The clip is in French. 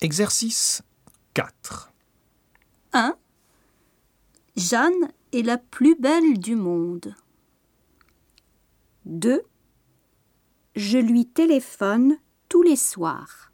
Exercice 4. 1. Jeanne est la plus belle du monde. 2. Je lui téléphone tous les soirs.